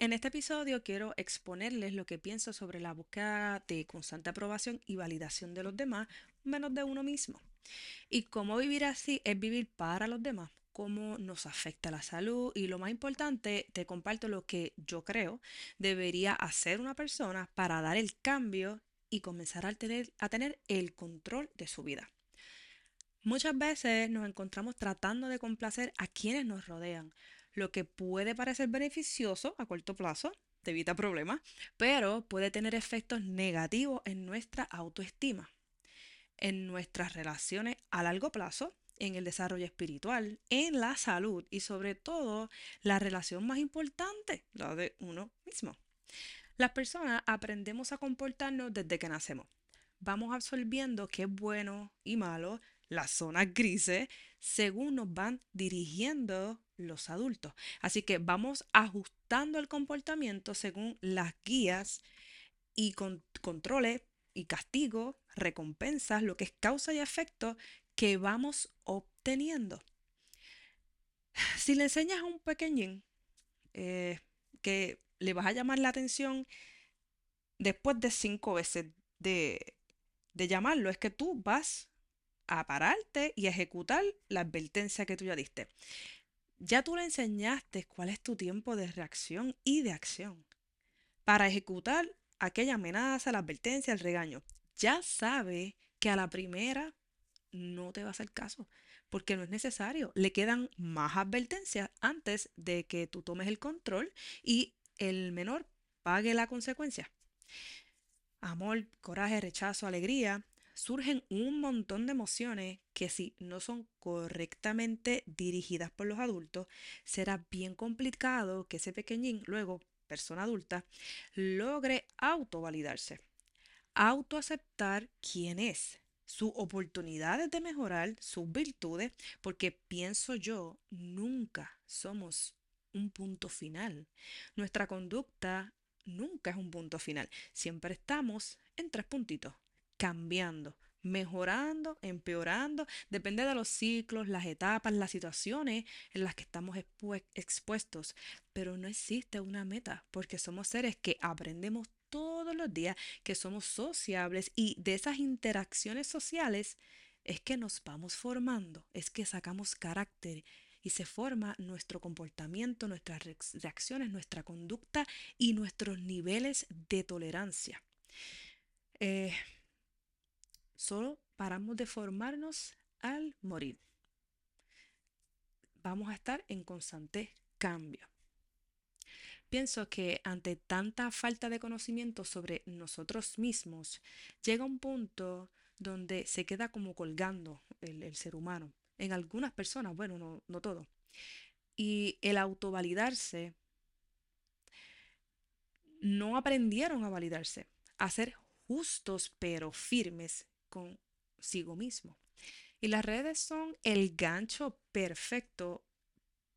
En este episodio quiero exponerles lo que pienso sobre la búsqueda de constante aprobación y validación de los demás, menos de uno mismo. Y cómo vivir así es vivir para los demás, cómo nos afecta la salud y lo más importante, te comparto lo que yo creo debería hacer una persona para dar el cambio y comenzar a tener, a tener el control de su vida. Muchas veces nos encontramos tratando de complacer a quienes nos rodean, lo que puede parecer beneficioso a corto plazo, te evita problemas, pero puede tener efectos negativos en nuestra autoestima, en nuestras relaciones a largo plazo, en el desarrollo espiritual, en la salud y sobre todo la relación más importante, la de uno mismo. Las personas aprendemos a comportarnos desde que nacemos. Vamos absorbiendo qué es bueno y malo, las zonas grises, según nos van dirigiendo los adultos. Así que vamos ajustando el comportamiento según las guías y controles y castigos, recompensas, lo que es causa y efecto que vamos obteniendo. Si le enseñas a un pequeñín eh, que le vas a llamar la atención después de cinco veces de, de llamarlo, es que tú vas a pararte y ejecutar la advertencia que tú ya diste. Ya tú le enseñaste cuál es tu tiempo de reacción y de acción para ejecutar aquella amenaza, la advertencia, el regaño. Ya sabe que a la primera no te va a hacer caso porque no es necesario. Le quedan más advertencias antes de que tú tomes el control y el menor pague la consecuencia. Amor, coraje, rechazo, alegría surgen un montón de emociones que si no son correctamente dirigidas por los adultos, será bien complicado que ese pequeñín, luego persona adulta, logre autovalidarse, autoaceptar quién es, sus oportunidades de mejorar, sus virtudes, porque pienso yo, nunca somos un punto final. Nuestra conducta nunca es un punto final. Siempre estamos en tres puntitos cambiando, mejorando, empeorando, depende de los ciclos, las etapas, las situaciones en las que estamos expuestos, pero no existe una meta porque somos seres que aprendemos todos los días, que somos sociables y de esas interacciones sociales es que nos vamos formando, es que sacamos carácter y se forma nuestro comportamiento, nuestras reacciones, nuestra conducta y nuestros niveles de tolerancia. Eh, Solo paramos de formarnos al morir. Vamos a estar en constante cambio. Pienso que ante tanta falta de conocimiento sobre nosotros mismos, llega un punto donde se queda como colgando el, ser humano. En algunas personas, bueno, no, no todo. Y el autovalidarse, no aprendieron a validarse, a ser justos pero firmes consigo mismo. Y las redes son el gancho perfecto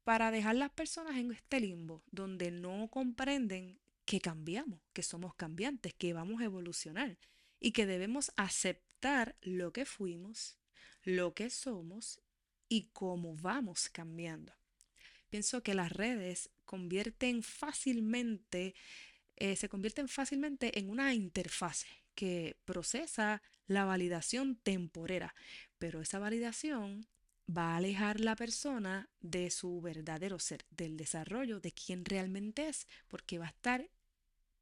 para dejar las personas en este limbo donde no comprenden que cambiamos, que somos cambiantes, que vamos a evolucionar y que debemos aceptar lo que fuimos, lo que somos y cómo vamos cambiando. Pienso que las redes convierten fácilmente, eh, se convierten fácilmente en una interfase que procesa la validación temporera, pero esa validación va a alejar la persona de su verdadero ser, del desarrollo de quién realmente es, porque va a estar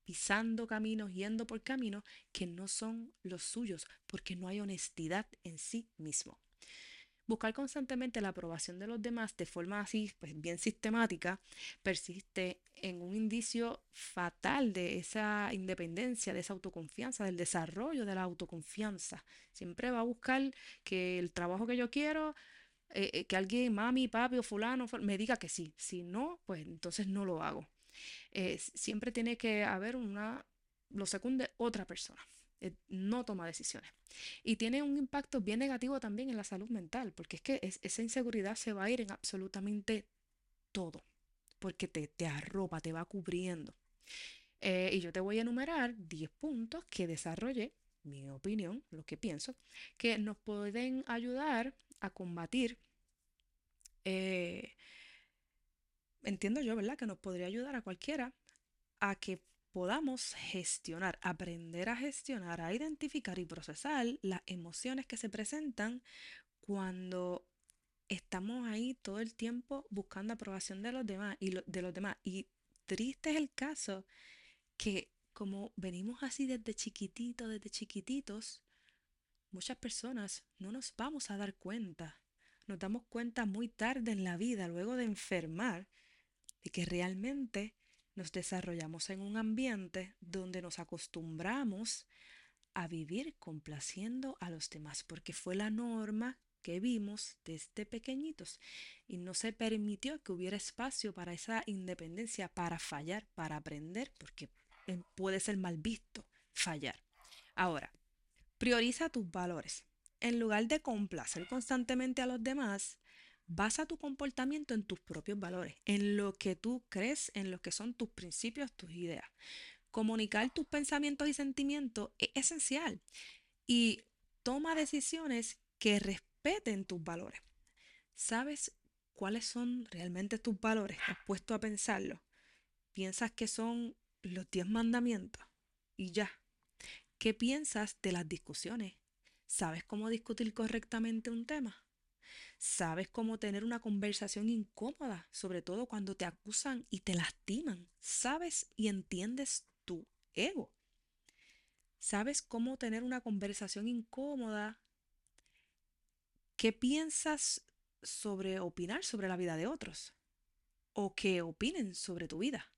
pisando caminos, yendo por caminos que no son los suyos, porque no hay honestidad en sí mismo. Buscar constantemente la aprobación de los demás de forma así, pues bien sistemática, persiste en un indicio fatal de esa independencia, de esa autoconfianza, del desarrollo de la autoconfianza. Siempre va a buscar que el trabajo que yo quiero, eh, eh, que alguien, mami, papi o fulano, me diga que sí. Si no, pues entonces no lo hago. Eh, siempre tiene que haber una, lo secunde otra persona. Eh, no toma decisiones. Y tiene un impacto bien negativo también en la salud mental, porque es que esa inseguridad se va a ir en absolutamente todo, porque te, te arropa, te va cubriendo. Eh, y yo te voy a enumerar 10 puntos que desarrollé, mi opinión, lo que pienso, que nos pueden ayudar a combatir, eh, entiendo yo, ¿verdad? Que nos podría ayudar a cualquiera a que podamos gestionar, aprender a gestionar, a identificar y procesar las emociones que se presentan cuando estamos ahí todo el tiempo buscando aprobación de los demás y de los demás. Y triste es el caso que como venimos así desde chiquititos, desde chiquititos, muchas personas no nos vamos a dar cuenta. Nos damos cuenta muy tarde en la vida, luego de enfermar, de que realmente nos desarrollamos en un ambiente donde nos acostumbramos a vivir complaciendo a los demás, porque fue la norma que vimos desde pequeñitos y no se permitió que hubiera espacio para esa independencia, para fallar, para aprender, porque eh, puede ser mal visto fallar. Ahora, prioriza tus valores. En lugar de complacer constantemente a los demás, basa tu comportamiento en tus propios valores, en lo que tú crees, en lo que son tus principios, tus ideas. Comunicar tus pensamientos y sentimientos es esencial y toma decisiones que respeten tus valores. ¿Sabes cuáles son realmente tus valores? ¿Has puesto a pensarlo? ¿Piensas que son los diez mandamientos? Y ya. ¿Qué piensas de las discusiones? ¿Sabes cómo discutir correctamente un tema? ¿Sabes cómo tener una conversación incómoda, sobre todo cuando te acusan y te lastiman? ¿Sabes y entiendes tu ego? ¿Sabes cómo tener una conversación incómoda ¿Qué piensas sobre opinar sobre la vida de otros? ¿O qué opinen sobre tu vida?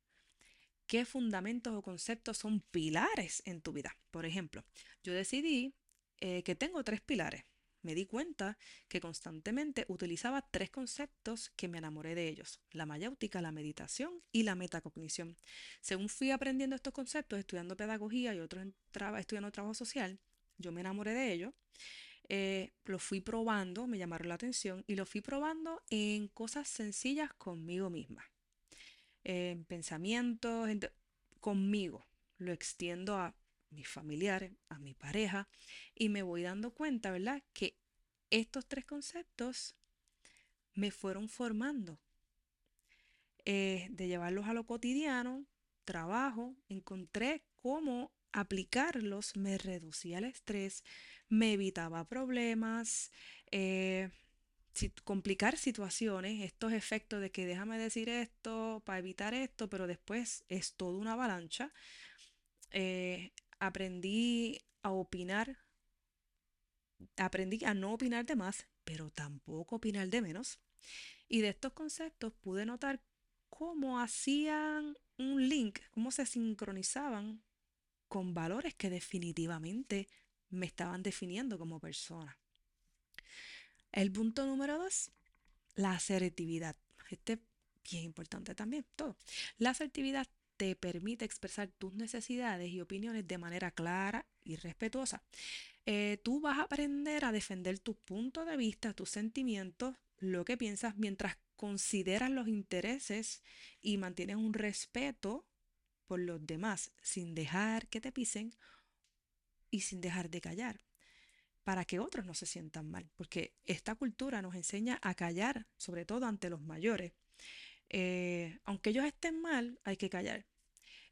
¿Qué fundamentos o conceptos son pilares en tu vida? Por ejemplo, yo decidí eh, que tengo tres pilares. Me di cuenta que constantemente utilizaba tres conceptos que me enamoré de ellos, la mayéutica, la meditación y la metacognición. Según fui aprendiendo estos conceptos, estudiando pedagogía y otros estudiando trabajo social, yo me enamoré de ellos eh, fui probando, me llamaron la atención y lo fui probando en cosas sencillas conmigo misma. En pensamientos, conmigo. Lo extiendo a mis familiares, a mi pareja y me voy dando cuenta, ¿verdad? Que estos tres conceptos me fueron formando. Eh, de llevarlos a lo cotidiano, trabajo, encontré cómo aplicarlos me reducía el estrés, me evitaba problemas, eh, complicar situaciones, estos efectos de que déjame decir esto para evitar esto, pero después es toda una avalancha. Eh, aprendí a opinar, aprendí a no opinar de más, pero tampoco opinar de menos. Y de estos conceptos pude notar cómo hacían un link, cómo se sincronizaban con valores que definitivamente me estaban definiendo como persona. El punto número dos, la asertividad. Este es bien importante también, todo. La asertividad te permite expresar tus necesidades y opiniones de manera clara y respetuosa. Eh, tú vas a aprender a defender tus puntos de vista, tus sentimientos, lo que piensas, mientras consideras los intereses y mantienes un respeto por los demás sin dejar que te pisen y sin dejar de callar para que otros no se sientan mal, porque esta cultura nos enseña a callar, sobre todo ante los mayores. Eh, aunque ellos estén mal, hay que callar.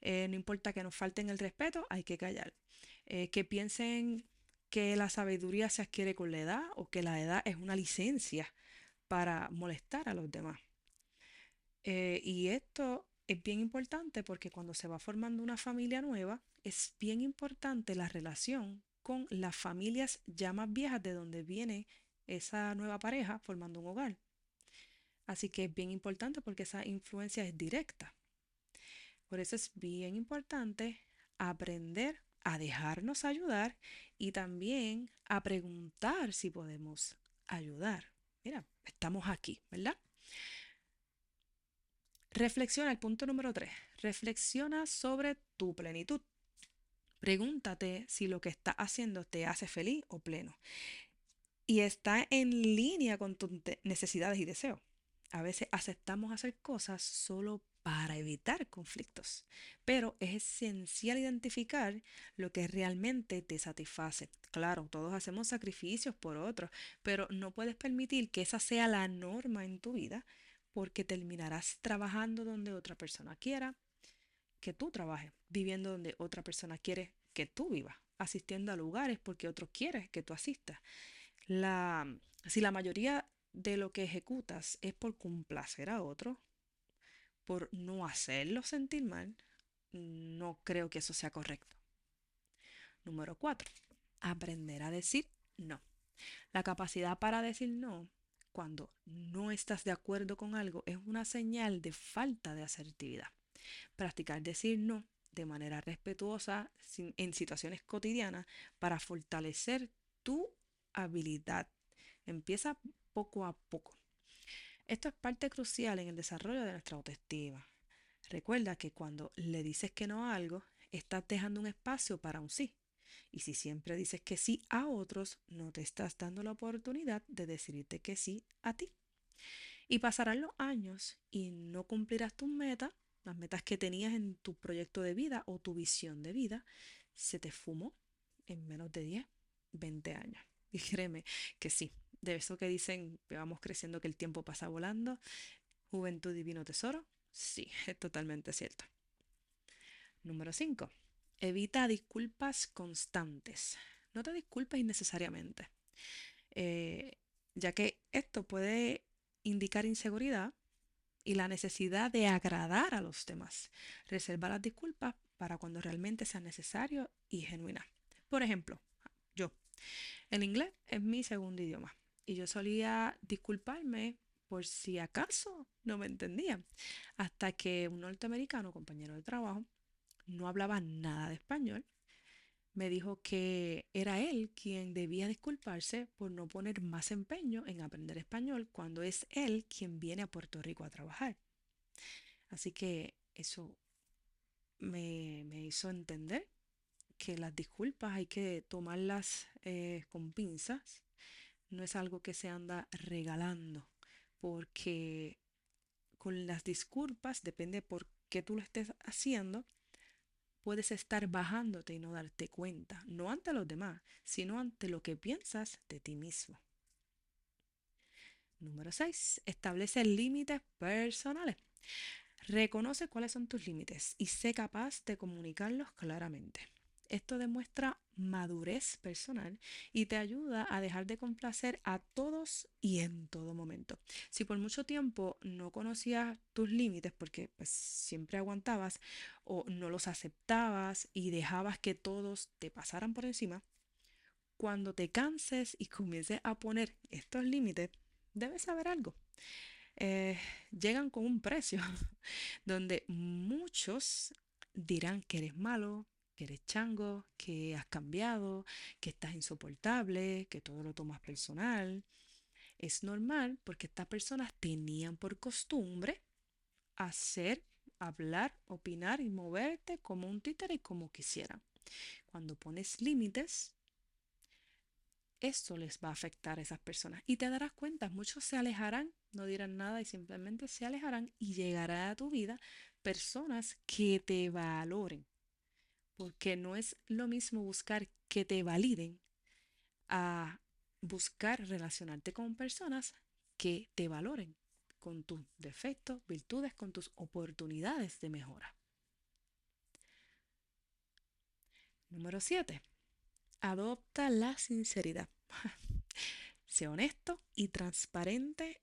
Eh, no importa que nos falten el respeto, hay que callar. Eh, que piensen que la sabiduría se adquiere con la edad o que la edad es una licencia para molestar a los demás. y esto es bien importante porque cuando se va formando una familia nueva, es bien importante la relación con las familias ya más viejas de donde viene esa nueva pareja formando un hogar. Así que es bien importante porque esa influencia es directa. Por eso es bien importante aprender a dejarnos ayudar y también a preguntar si podemos ayudar. Mira, estamos aquí, ¿verdad? Reflexiona, el punto número 3. Reflexiona sobre tu plenitud. Pregúntate si lo que estás haciendo te hace feliz o pleno. Y está en línea con tus necesidades y deseos. A veces aceptamos hacer cosas solo para evitar conflictos, pero es esencial identificar lo que realmente te satisface. Claro, todos hacemos sacrificios por otros, pero no puedes permitir que esa sea la norma en tu vida porque terminarás trabajando donde otra persona quiera que tú trabajes, viviendo donde otra persona quiere que tú vivas, asistiendo a lugares porque otro quiere que tú asistas. La, si la mayoría de lo que ejecutas es por complacer a otro, por no hacerlo sentir mal, no creo que eso sea correcto. Número cuatro, aprender a decir no. La capacidad para decir no cuando no estás de acuerdo con algo es una señal de falta de asertividad. Practicar decir no de manera respetuosa en situaciones cotidianas para fortalecer tu habilidad. Empieza poco a poco. Esto es parte crucial en el desarrollo de nuestra autoestima. Recuerda que cuando le dices que no a algo, estás dejando un espacio para un sí. Y si siempre dices que sí a otros, no te estás dando la oportunidad de decirte que sí a ti. Y pasarán los años y no cumplirás tus metas, las metas que tenías en tu proyecto de vida o tu visión de vida, se te fumó en menos de 10, 20 años. Y créeme que sí, de eso que dicen que vamos creciendo, que el tiempo pasa volando, juventud divino tesoro, sí, es totalmente cierto. Número 5. Evita disculpas constantes. No te disculpes innecesariamente, eh, ya que esto puede indicar inseguridad y la necesidad de agradar a los demás. Reserva las disculpas para cuando realmente sea necesario y genuina. Por ejemplo, yo, el inglés es mi segundo idioma y yo solía disculparme por si acaso no me entendía, hasta que un norteamericano, compañero de trabajo, no hablaba nada de español, me dijo que era él quien debía disculparse por no poner más empeño en aprender español cuando es él quien viene a Puerto Rico a trabajar. Así que eso me, hizo entender que las disculpas hay que tomarlas eh, con pinzas. No es algo que se anda regalando, porque con las disculpas, depende por qué tú lo estés haciendo, puedes estar bajándote y no darte cuenta, no ante los demás, sino ante lo que piensas de ti mismo. Número 6. Establece límites personales. Reconoce cuáles son tus límites y sé capaz de comunicarlos claramente. Esto demuestra madurez personal y te ayuda a dejar de complacer a todos y en todo momento. Si por mucho tiempo no conocías tus límites porque pues, siempre aguantabas o no los aceptabas y dejabas que todos te pasaran por encima, cuando te canses y comiences a poner estos límites, debes saber algo. Eh, llegan con un precio donde muchos dirán que eres malo, que eres chango, que has cambiado, que estás insoportable, que todo lo tomas personal. Es normal porque estas personas tenían por costumbre hacer, hablar, opinar y moverte como un títere y como quisieran. Cuando pones límites, esto les va a afectar a esas personas. Y te darás cuenta, muchos se alejarán, no dirán nada y simplemente se alejarán y llegará a tu vida personas que te valoren, porque no es lo mismo buscar que te validen a buscar relacionarte con personas que te valoren con tus defectos, virtudes, con tus oportunidades de mejora. Número 7. Adopta la sinceridad. sé honesto y transparente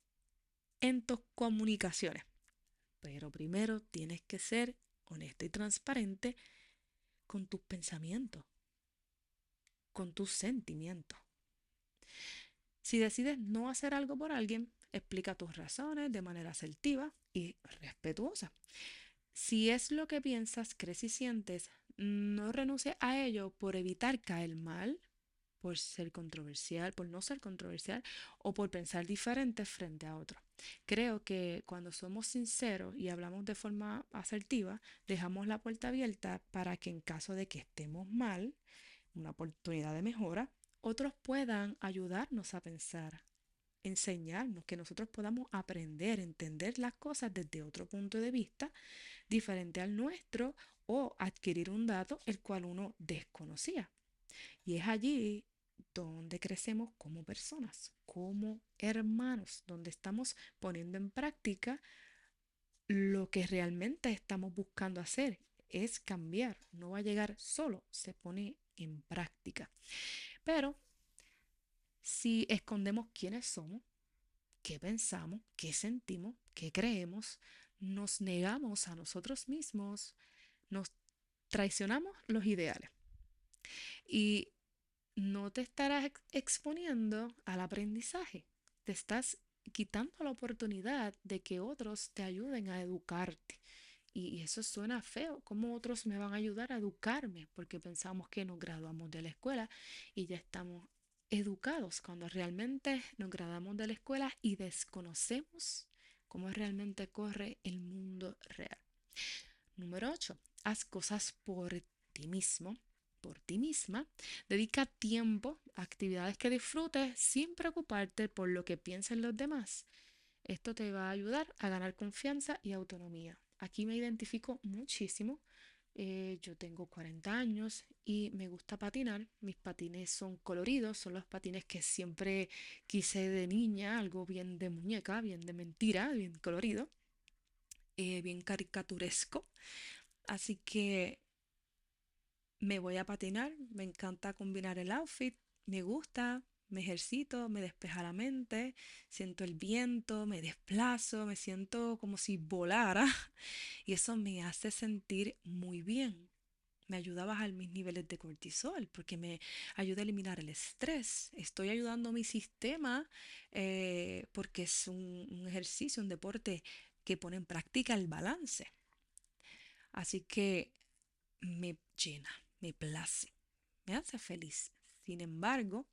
en tus comunicaciones. Pero primero tienes que ser honesto y transparente con tus pensamientos, con tus sentimientos. Si decides no hacer algo por alguien, explica tus razones de manera asertiva y respetuosa. Si es lo que piensas, crees y sientes, no renuncies a ello por evitar caer mal, por ser controversial, por no ser controversial o por pensar diferente frente a otro. Creo que cuando somos sinceros y hablamos de forma asertiva, dejamos la puerta abierta para que en caso de que estemos mal, una oportunidad de mejora, otros puedan ayudarnos a pensar, enseñarnos, que nosotros podamos aprender, entender las cosas desde otro punto de vista diferente al nuestro o adquirir un dato el cual uno desconocía. Y es allí donde crecemos como personas, como hermanos, donde estamos poniendo en práctica lo que realmente estamos buscando hacer, es cambiar, no va a llegar solo, se pone en práctica. Pero si escondemos quiénes somos, qué pensamos, qué sentimos, qué creemos, nos negamos a nosotros mismos, nos traicionamos los ideales. Y no te estarás exponiendo al aprendizaje, te estás quitando la oportunidad de que otros te ayuden a educarte. Y, eso suena feo. ¿Cómo otros me van a ayudar a educarme? Porque pensamos que nos graduamos de la escuela y ya estamos educados cuando realmente nos graduamos de la escuela y desconocemos cómo realmente corre el mundo real. Número 8. Haz cosas por ti mismo, por ti misma. Dedica tiempo a actividades que disfrutes sin preocuparte por lo que piensen los demás. Esto te va a ayudar a ganar confianza y autonomía. Aquí me identifico muchísimo eh, yo tengo 40 años y me gusta patinar. Mis patines son coloridos, son los patines que siempre quise de niña, algo bien de muñeca, bien de mentira, bien colorido, eh, bien caricaturesco. Así que me voy a patinar, me encanta combinar el outfit, me gusta, me ejercito, me despeja la mente, siento el viento, me desplazo, me siento como si volara y eso me hace sentir muy bien. Me ayuda a bajar mis niveles de cortisol porque me ayuda a eliminar el estrés. Estoy ayudando a mi sistema eh, porque es un, un ejercicio, un deporte que pone en práctica el balance. Así que me llena, me place, me hace feliz. Sin embargo,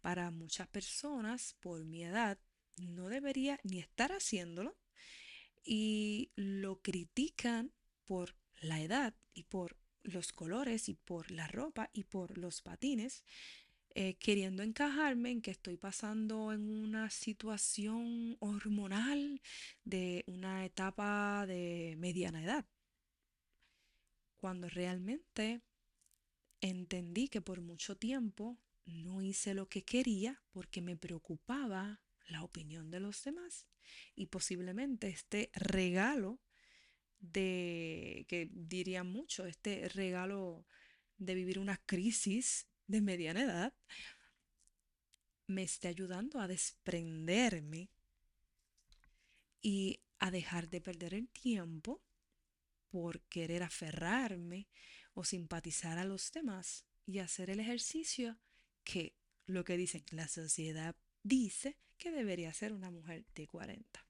para muchas personas, por mi edad, no debería ni estar haciéndolo y lo critican por la edad y por los colores y por la ropa y por los patines, eh, queriendo encajarme en que estoy pasando en una situación hormonal de una etapa de mediana edad. Cuando realmente entendí que por mucho tiempo no hice lo que quería porque me preocupaba la opinión de los demás. Y posiblemente este regalo de, que diría mucho, este regalo de vivir una crisis de mediana edad, me esté ayudando a desprenderme y a dejar de perder el tiempo por querer aferrarme o simpatizar a los demás y hacer el ejercicio que lo que dicen, la sociedad dice que debería ser una mujer de 40.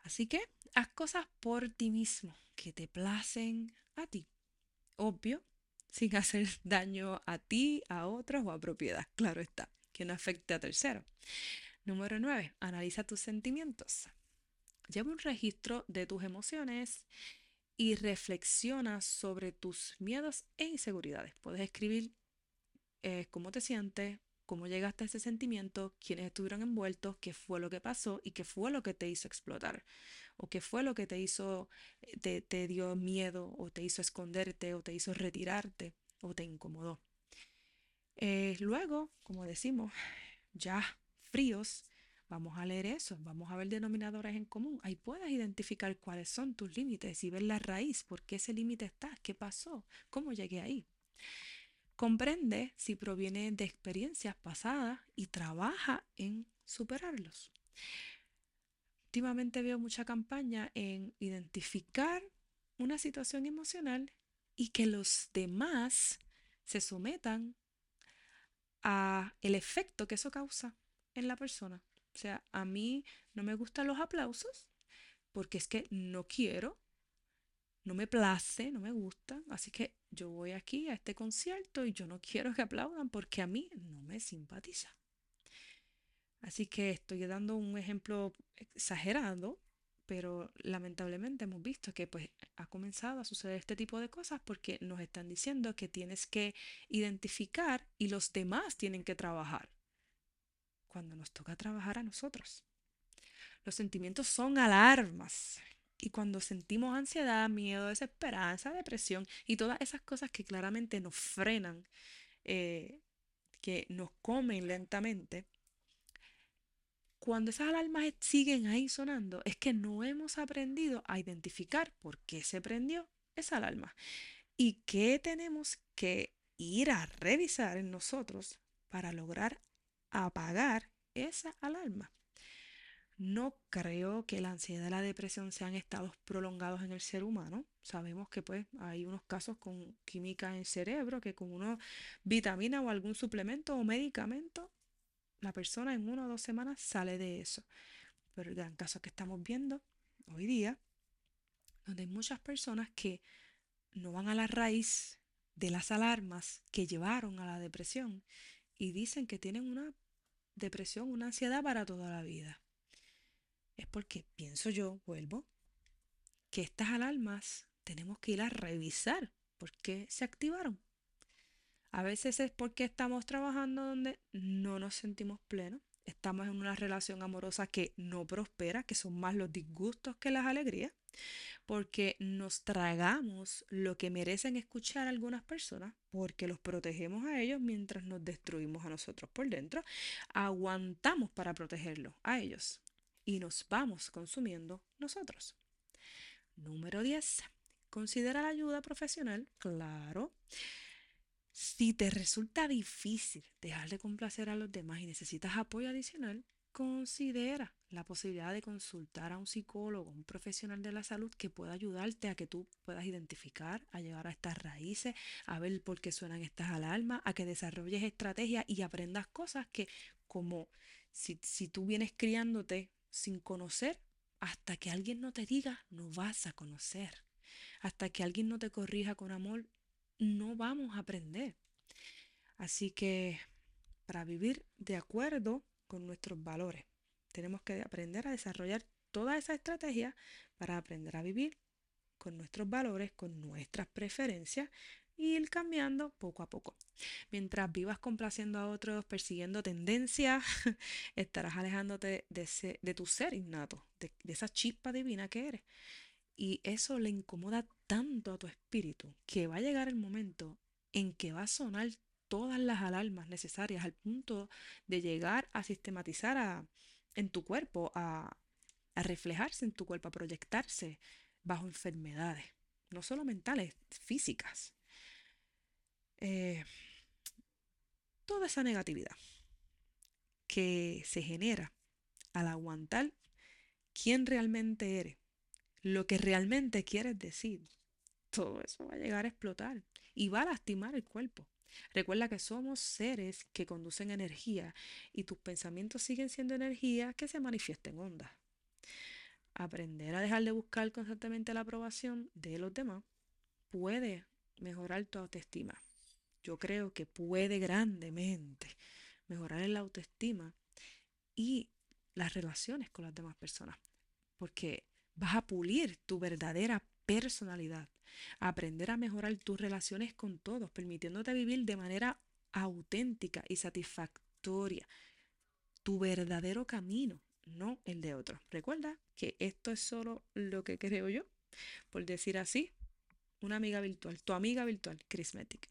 Así que haz cosas por ti mismo que te placen a ti. Obvio, sin hacer daño a ti, a otros o a propiedad. Claro está, que no afecte a terceros. Número 9. Analiza tus sentimientos. Lleva un registro de tus emociones y reflexiona sobre tus miedos e inseguridades. Puedes escribir eh, cómo te sientes, cómo llegaste a ese sentimiento, quiénes estuvieron envueltos, qué fue lo que pasó y qué fue lo que te hizo explotar, o qué fue lo que te hizo, eh, te, dio miedo, o te hizo esconderte, o te hizo retirarte, o te incomodó. Eh, luego, como decimos, ya fríos, vamos a leer eso, vamos a ver denominadores en común. Ahí puedes identificar cuáles son tus límites y ver la raíz, por qué ese límite está, qué pasó, cómo llegué ahí. Comprende si proviene de experiencias pasadas y trabaja en superarlos. Últimamente veo mucha campaña en identificar una situación emocional y que los demás se sometan a el efecto que eso causa en la persona. O sea, a mí no me gustan los aplausos porque es que no quiero no me place, no me gusta, así que yo voy aquí a este concierto y yo no quiero que aplaudan porque a mí no me simpatiza. Así que estoy dando un ejemplo exagerado, pero lamentablemente hemos visto que pues ha comenzado a suceder este tipo de cosas porque nos están diciendo que tienes que identificar y los demás tienen que trabajar cuando nos toca trabajar a nosotros. Los sentimientos son alarmas y cuando sentimos ansiedad, miedo, desesperanza, depresión y todas esas cosas que claramente nos frenan, eh, que nos comen lentamente, cuando esas alarmas siguen ahí sonando, es que no hemos aprendido a identificar por qué se prendió esa alarma. ¿Y qué tenemos que ir a revisar en nosotros para lograr apagar esa alarma? No creo que la ansiedad y la depresión sean estados prolongados en el ser humano. Sabemos que pues hay unos casos con química en el cerebro que con una vitamina o algún suplemento o medicamento, la persona en una o dos semanas sale de eso. Pero el gran caso que estamos viendo hoy día, donde hay muchas personas que no van a la raíz de las alarmas que llevaron a la depresión y dicen que tienen una depresión, una ansiedad para toda la vida es porque pienso yo, vuelvo, que estas alarmas tenemos que ir a revisar por qué se activaron. A veces es porque estamos trabajando donde no nos sentimos plenos, estamos en una relación amorosa que no prospera, que son más los disgustos que las alegrías, porque nos tragamos lo que merecen escuchar algunas personas, porque los protegemos a ellos mientras nos destruimos a nosotros por dentro, aguantamos para protegerlos a ellos y nos vamos consumiendo nosotros. Número 10. Considera la ayuda profesional, claro. Si te resulta difícil dejar de complacer a los demás y necesitas apoyo adicional, considera la posibilidad de consultar a un psicólogo, un profesional de la salud que pueda ayudarte a que tú puedas identificar, a llegar a estas raíces, a ver por qué suenan estas alarmas, a que desarrolles estrategias y aprendas cosas que como si, si tú vienes criándote sin conocer, hasta que alguien no te diga, no vas a conocer. Hasta que alguien no te corrija con amor, no vamos a aprender. Así que para vivir de acuerdo con nuestros valores, tenemos que aprender a desarrollar toda esa estrategia para aprender a vivir con nuestros valores, con nuestras preferencias ir cambiando poco a poco. Mientras vivas complaciendo a otros, persiguiendo tendencias, estarás alejándote de, de tu ser innato, de, de esa chispa divina que eres. Y eso le incomoda tanto a tu espíritu que va a llegar el momento en que va a sonar todas las alarmas necesarias al punto de llegar a sistematizar a, en tu cuerpo, a, reflejarse en tu cuerpo, a proyectarse bajo enfermedades, no solo mentales, físicas. Eh, toda esa negatividad que se genera al aguantar quién realmente eres, lo que realmente quieres decir, todo eso va a llegar a explotar y va a lastimar el cuerpo. Recuerda que somos seres que conducen energía y tus pensamientos siguen siendo energía que se manifiesta en ondas. Aprender a dejar de buscar constantemente la aprobación de los demás puede mejorar tu autoestima yo creo que puede grandemente mejorar la autoestima y las relaciones con las demás personas, porque vas a pulir tu verdadera personalidad, aprender a mejorar tus relaciones con todos, permitiéndote vivir de manera auténtica y satisfactoria tu verdadero camino, no el de otro. Recuerda que esto es solo lo que creo yo, por decir así, una amiga virtual, tu amiga virtual, Chrismetic.